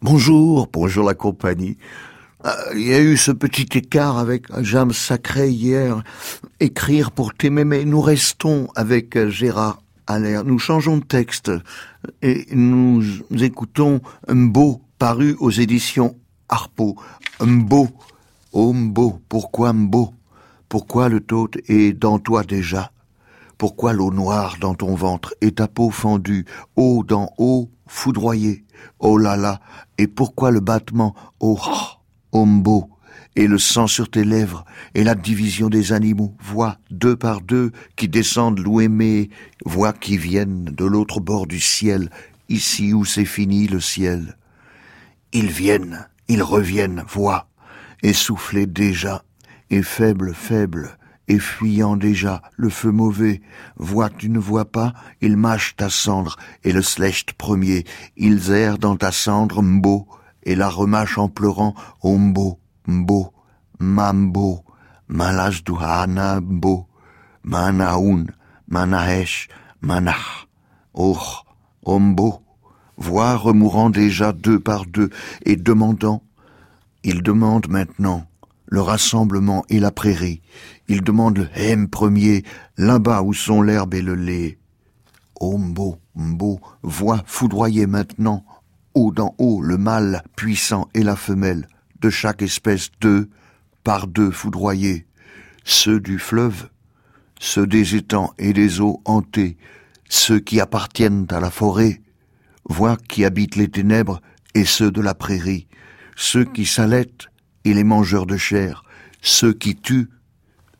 Bonjour, bonjour la compagnie. Euh, il y a eu ce petit écart avec Jam Sacré hier. Écrire pour mais nous restons avec Gérard Allaire. Nous changeons de texte et nous écoutons beau paru aux éditions Harpo. Beau, oh beau, pourquoi beau Pourquoi le taux est dans toi déjà? Pourquoi l'eau noire dans ton ventre et ta peau fendue, haut dans haut, foudroyée? Oh là là, et pourquoi le battement Oh Ombo, et le sang sur tes lèvres, et la division des animaux, voix deux par deux qui descendent l'ouémé, voix qui viennent de l'autre bord du ciel, ici où c'est fini le ciel. Ils viennent, ils reviennent, voix, essoufflés déjà, et faibles, faibles, et fuyant déjà, le feu mauvais, que tu ne vois pas, ils mâchent ta cendre, et le slecht premier, ils errent dans ta cendre, mbo, et la remâche en pleurant Ombo, Mbo, Mambo, Malas Duhana Mbo, Manaun, Manahesh, Manah, Och, Ombo, voix remourant déjà deux par deux et demandant, il demande maintenant le rassemblement et la prairie, il demande le hem premier, là-bas où sont l'herbe et le lait. Ombo, Mbo, voix foudroyée maintenant, haut d'en haut le mâle puissant et la femelle, de chaque espèce deux, par deux foudroyés, ceux du fleuve, ceux des étangs et des eaux hantées, ceux qui appartiennent à la forêt, voix qui habitent les ténèbres et ceux de la prairie, ceux qui s'allaitent et les mangeurs de chair, ceux qui tuent,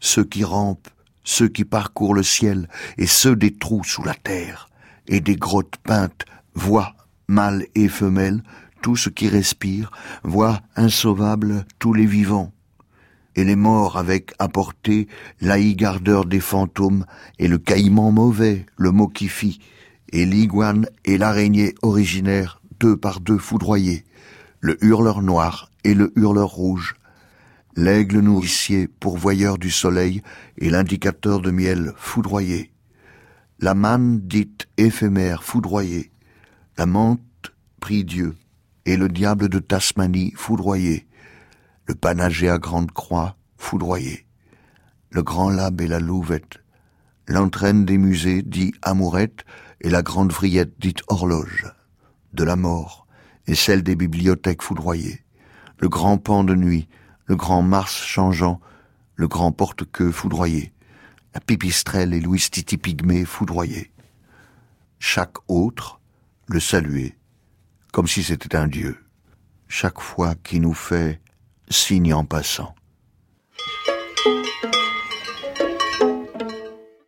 ceux qui rampent, ceux qui parcourent le ciel et ceux des trous sous la terre et des grottes peintes, voix mâle et femelle, tout ce qui respire, voit insauvable tous les vivants. Et les morts avec apporté l'aïgardeur des fantômes et le caïman mauvais, le mot et l'iguane et l'araignée originaire, deux par deux foudroyés, le hurleur noir et le hurleur rouge, l'aigle nourricier pourvoyeur du soleil et l'indicateur de miel foudroyé, la manne dite éphémère foudroyée, la menthe prit Dieu, et le diable de Tasmanie foudroyé, le panager à grande croix foudroyé, le grand lab et la louvette, l'entraîne des musées dit amourette et la grande vrillette dite horloge, de la mort et celle des bibliothèques foudroyées, le grand pan de nuit, le grand Mars changeant, le grand porte-queue foudroyé, la pipistrelle et Louis Titi Pygmée foudroyés. Chaque autre, le saluer, comme si c'était un Dieu, chaque fois qui nous fait signe en passant.